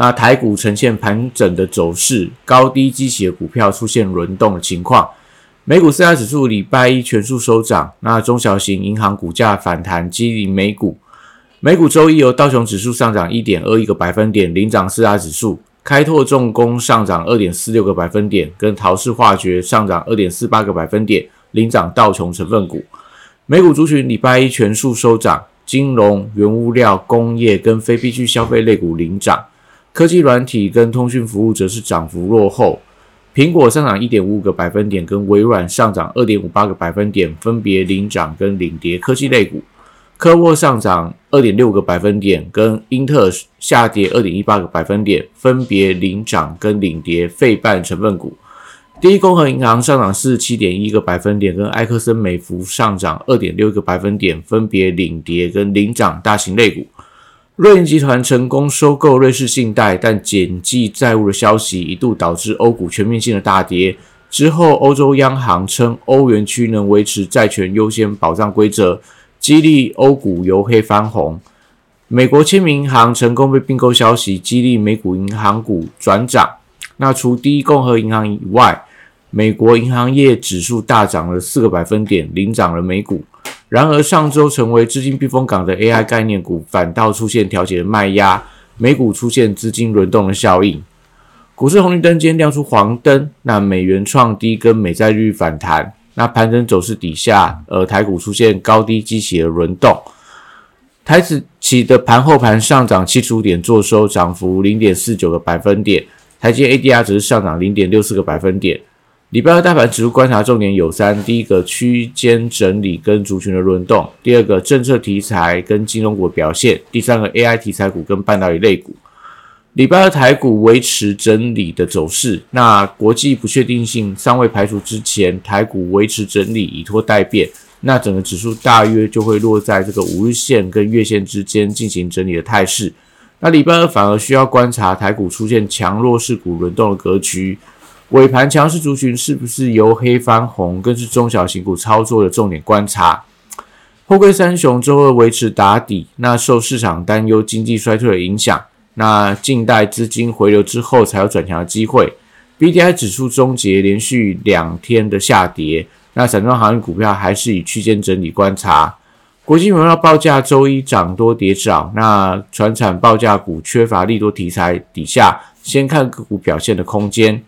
那台股呈现盘整的走势，高低激起的股票出现轮动的情况。美股四大指数礼拜一全数收涨，那中小型银行股价反弹激励美股。美股周一由道琼指数上涨一点二一个百分点领涨四大指数，开拓重工上涨二点四六个百分点，跟陶氏化学上涨二点四八个百分点领涨道琼成分股。美股族群礼拜一全数收涨，金融、原物料、工业跟非必需消费类股领涨。科技软体跟通讯服务则是涨幅落后，苹果上涨一点五个百分点，跟微软上涨二点五八个百分点，分别领涨跟领跌科技类股。科沃上涨二点六个百分点，跟英特尔下跌二点一八个百分点，分别领涨跟领跌费半成分股。第一共和银行上涨四十七点一个百分点，跟埃克森美孚上涨二点六个百分点，分别领跌跟领涨大型类股。瑞银集团成功收购瑞士信贷，但减记债务的消息一度导致欧股全面性的大跌。之后，欧洲央行称欧元区能维持债权优先保障规则，激励欧股由黑翻红。美国签名银行成功被并购消息，激励美股银行股转涨。那除第一共和银行以外，美国银行业指数大涨了四个百分点，领涨了美股。然而，上周成为资金避风港的 AI 概念股反倒出现调节的卖压，美股出现资金轮动的效应。股市红绿灯间亮出黄灯，那美元创低跟美债率反弹，那盘整走势底下，呃，台股出现高低激起的轮动。台指期的盘后盘上涨七十五点，做收涨幅零点四九个百分点，台积 ADR 只是上涨零点六四个百分点。礼拜二大盘指数观察重点有三：第一个区间整理跟族群的轮动；第二个政策题材跟金融股表现；第三个 AI 题材股跟半导体类股。礼拜二台股维持整理的走势，那国际不确定性尚未排除之前，台股维持整理以拖待变，那整个指数大约就会落在这个五日线跟月线之间进行整理的态势。那礼拜二反而需要观察台股出现强弱势股轮动的格局。尾盘强势族群是不是由黑翻红，更是中小型股操作的重点观察。货柜三雄周二维持打底，那受市场担忧经济衰退的影响，那近代资金回流之后才有转强的机会。B D I 指数终结连续两天的下跌，那散装航运股票还是以区间整理观察。国际原料报价周一涨多跌少，那船产报价股缺乏利多题材底下，先看个股表现的空间。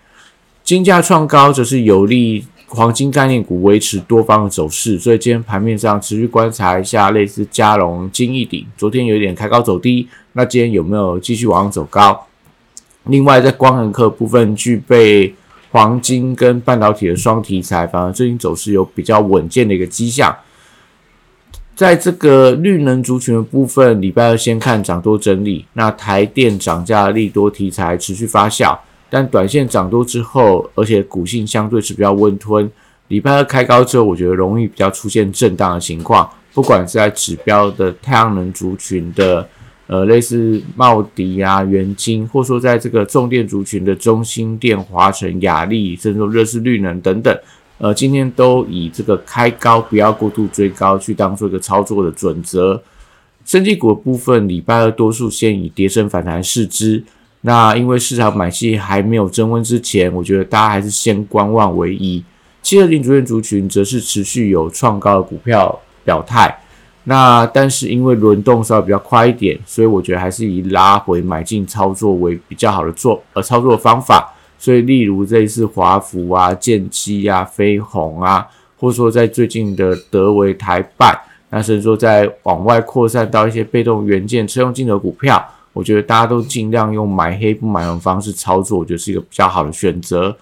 金价创高，则是有利黄金概念股维持多方的走势，所以今天盘面上持续观察一下类似嘉龙、金一鼎，昨天有点开高走低，那今天有没有继续往上走高？另外，在光能科部分，具备黄金跟半导体的双题材，反而最近走势有比较稳健的一个迹象。在这个绿能族群的部分，礼拜二先看涨多整理，那台电涨价利多题材持续发酵。但短线涨多之后，而且股性相对是比较温吞。礼拜二开高之后，我觉得容易比较出现震荡的情况。不管是在指标的太阳能族群的，呃，类似茂迪啊、元晶，或说在这个重电族群的中心电、华晨、雅力，甚至说热势绿能等等，呃，今天都以这个开高不要过度追高去当做一个操作的准则。升级股的部分，礼拜二多数先以跌升反弹试之。那因为市场买气还没有增温之前，我觉得大家还是先观望为宜。七二零主线族群则是持续有创高的股票表态。那但是因为轮动稍微比较快一点，所以我觉得还是以拉回买进操作为比较好的做呃操作方法。所以例如这一次华福啊、建机啊、飞鸿啊，或者说在最近的德维台办，那甚至说在往外扩散到一些被动元件车用镜头股票。我觉得大家都尽量用买黑不买红方式操作，我觉得是一个比较好的选择。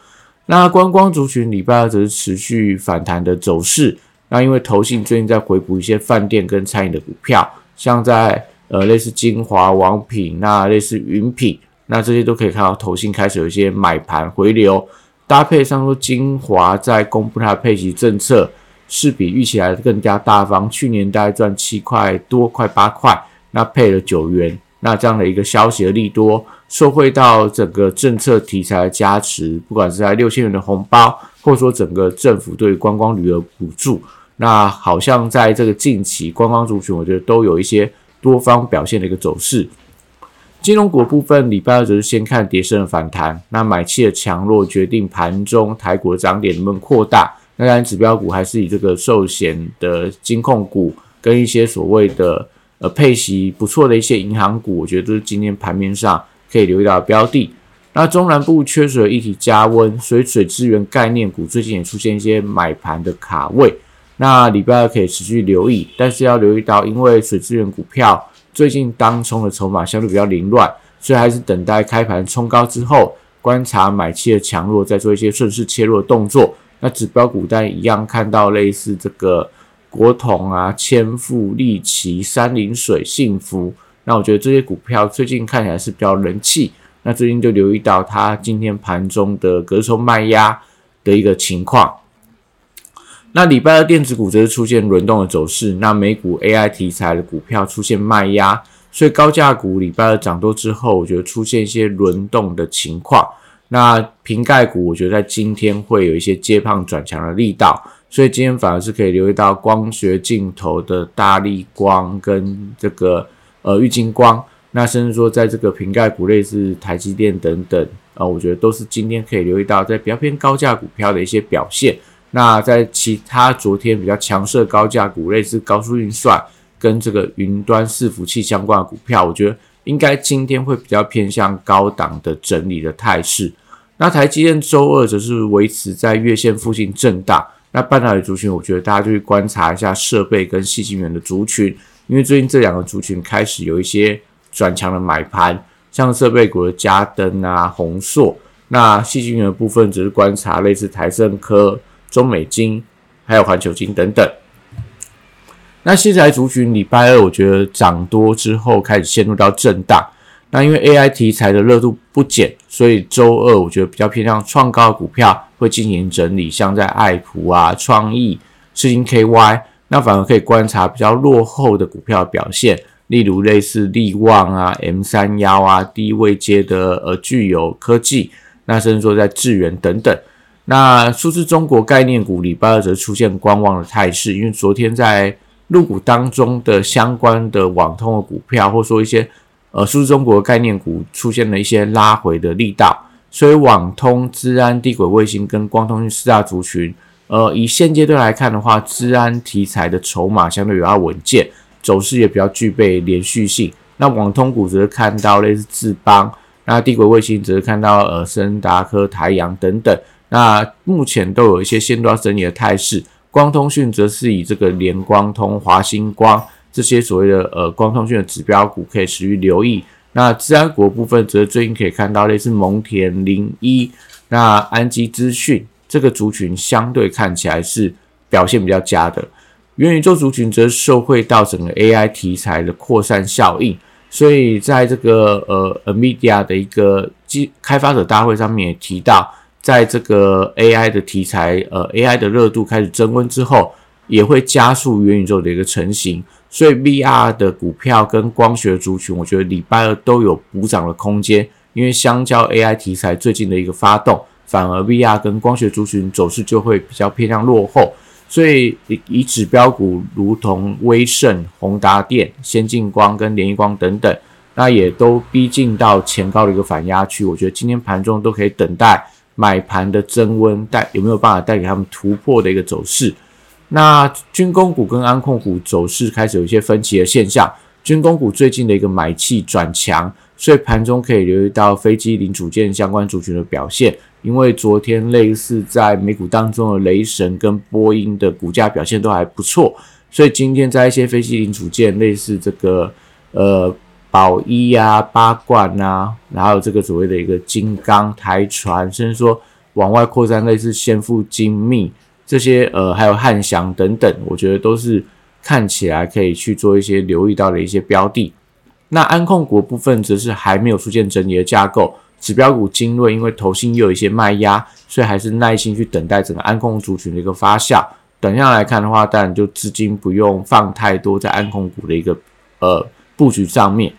那观光族群礼拜二则是持续反弹的走势。那因为投信最近在回补一些饭店跟餐饮的股票，像在呃类似金华、王品，那类似云品，那这些都可以看到投信开始有一些买盘回流。搭配上说金华在公布它的配息政策，是比预期来的更加大方。去年大概赚七块多，快八块，那配了九元。那这样的一个消息的利多，受惠到整个政策题材的加持，不管是在六千元的红包，或者说整个政府对观光旅游补助，那好像在这个近期观光族群，我觉得都有一些多方表现的一个走势。金融股部分，礼拜二则是先看跌升的反弹，那买气的强弱决定盘中台股的涨点能不能扩大。那当然，指标股还是以这个寿险的金控股跟一些所谓的。呃，配息不错的一些银行股，我觉得都是今天盘面上可以留意到的标的。那中南部缺水一体加温，所以水资源概念股最近也出现一些买盘的卡位。那礼拜二可以持续留意，但是要留意到，因为水资源股票最近当冲的筹码相对比较凌乱，所以还是等待开盘冲高之后，观察买气的强弱，再做一些顺势切入的动作。那指标股单一样看到类似这个。国统啊，千富、利奇、三林水、幸福，那我觉得这些股票最近看起来是比较人气。那最近就留意到它今天盘中的隔收卖压的一个情况。那礼拜二电子股则是出现轮动的走势，那美股 AI 题材的股票出现卖压，所以高价股礼拜二涨多之后，我觉得出现一些轮动的情况。那瓶盖股，我觉得在今天会有一些接胖转强的力道。所以今天反而是可以留意到光学镜头的大力光跟这个呃玉晶光，那甚至说在这个瓶盖股类似台积电等等啊，我觉得都是今天可以留意到在比较偏高价股票的一些表现。那在其他昨天比较强势的高价股类似高速运算跟这个云端伺服器相关的股票，我觉得应该今天会比较偏向高档的整理的态势。那台积电周二则是维持在月线附近震荡。那半导体族群，我觉得大家就去观察一下设备跟细晶圆的族群，因为最近这两个族群开始有一些转强的买盘，像设备股的嘉登啊、宏硕，那细晶圆的部分只是观察类似台盛科、中美金，还有环球金等等。那新材族群礼拜二我觉得涨多之后开始陷入到震荡。那因为 AI 题材的热度不减，所以周二我觉得比较偏向创高的股票会进行整理，像在爱普啊、创意、世金 KY，那反而可以观察比较落后的股票表现，例如类似利旺啊、M 三幺啊、低位接的呃具有科技，那甚至说在智源等等。那数字中国概念股礼拜二则出现观望的态势，因为昨天在入股当中的相关的网通的股票，或说一些。呃，数字中国概念股出现了一些拉回的力道，所以网通、资安、地轨卫星跟光通讯四大族群，呃，以现阶段来看的话，资安题材的筹码相对比较稳健，走势也比较具备连续性。那网通股则是看到类似智邦，那地轨卫星则是看到呃森达科、台阳等等，那目前都有一些先端整理的态势。光通讯则是以这个联光通、华星光。这些所谓的呃光通讯的指标股可以持续留意。那治安股部分则最近可以看到类似蒙田零一、那安基资讯这个族群相对看起来是表现比较佳的。元宇宙族群则受惠到整个 AI 题材的扩散效应，所以在这个呃 Nvidia 的一个机开发者大会上面也提到，在这个 AI 的题材呃 AI 的热度开始增温之后，也会加速元宇宙的一个成型。所以 VR 的股票跟光学族群，我觉得礼拜二都有补涨的空间，因为相较 AI 题材最近的一个发动，反而 VR 跟光学族群走势就会比较偏向落后。所以以指标股如同威盛、宏达电、先进光跟联益光等等，那也都逼近到前高的一个反压区。我觉得今天盘中都可以等待买盘的增温，带有没有办法带给他们突破的一个走势。那军工股跟安控股走势开始有一些分歧的现象，军工股最近的一个买气转强，所以盘中可以留意到飞机零组件相关族群的表现。因为昨天类似在美股当中的雷神跟波音的股价表现都还不错，所以今天在一些飞机零组件，类似这个呃宝一啊、八冠啊，然后这个所谓的一个金刚台船，甚至说往外扩散，类似先富精密。这些呃，还有汉翔等等，我觉得都是看起来可以去做一些留意到的一些标的。那安控股部分则是还没有出现整理的架构，指标股精锐，因为投信又有一些卖压，所以还是耐心去等待整个安控族群的一个发酵。短线来看的话，当然就资金不用放太多在安控股的一个呃布局上面。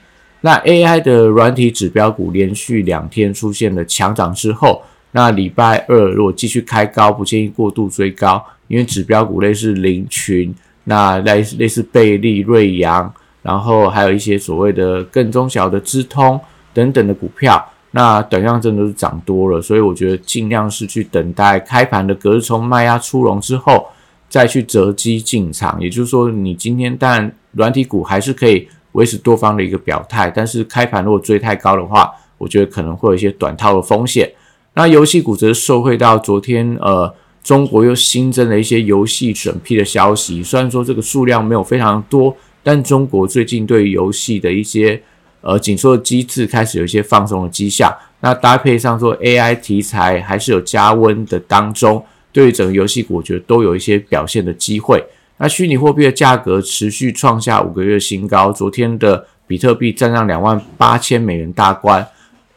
那 AI 的软体指标股连续两天出现了强涨之后，那礼拜二如果继续开高，不建议过度追高，因为指标股类似林群，那类类似贝利、瑞阳，然后还有一些所谓的更中小的资通等等的股票，那短量真的是涨多了，所以我觉得尽量是去等待开盘的隔日冲卖压出笼之后，再去择机进场。也就是说，你今天当然软体股还是可以。维持多方的一个表态，但是开盘如果追太高的话，我觉得可能会有一些短套的风险。那游戏股则受惠到昨天，呃，中国又新增了一些游戏审批的消息。虽然说这个数量没有非常多，但中国最近对游戏的一些呃紧缩的机制开始有一些放松的迹象。那搭配上说 AI 题材还是有加温的当中，对于整个游戏股，我觉得都有一些表现的机会。那虚拟货币的价格持续创下五个月新高，昨天的比特币站上两万八千美元大关，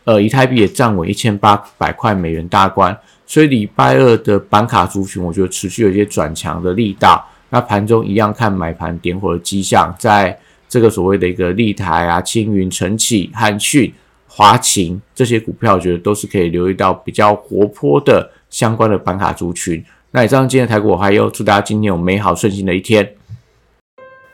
呃，以太币也站稳一千八百块美元大关，所以礼拜二的板卡族群，我觉得持续有一些转强的力道。那盘中一样看买盘点火的迹象，在这个所谓的一个立台啊、青云、晨起、汉讯、华勤这些股票，我觉得都是可以留意到比较活泼的相关的板卡族群。那以上今天的台股，还有祝大家今天有美好顺心的一天。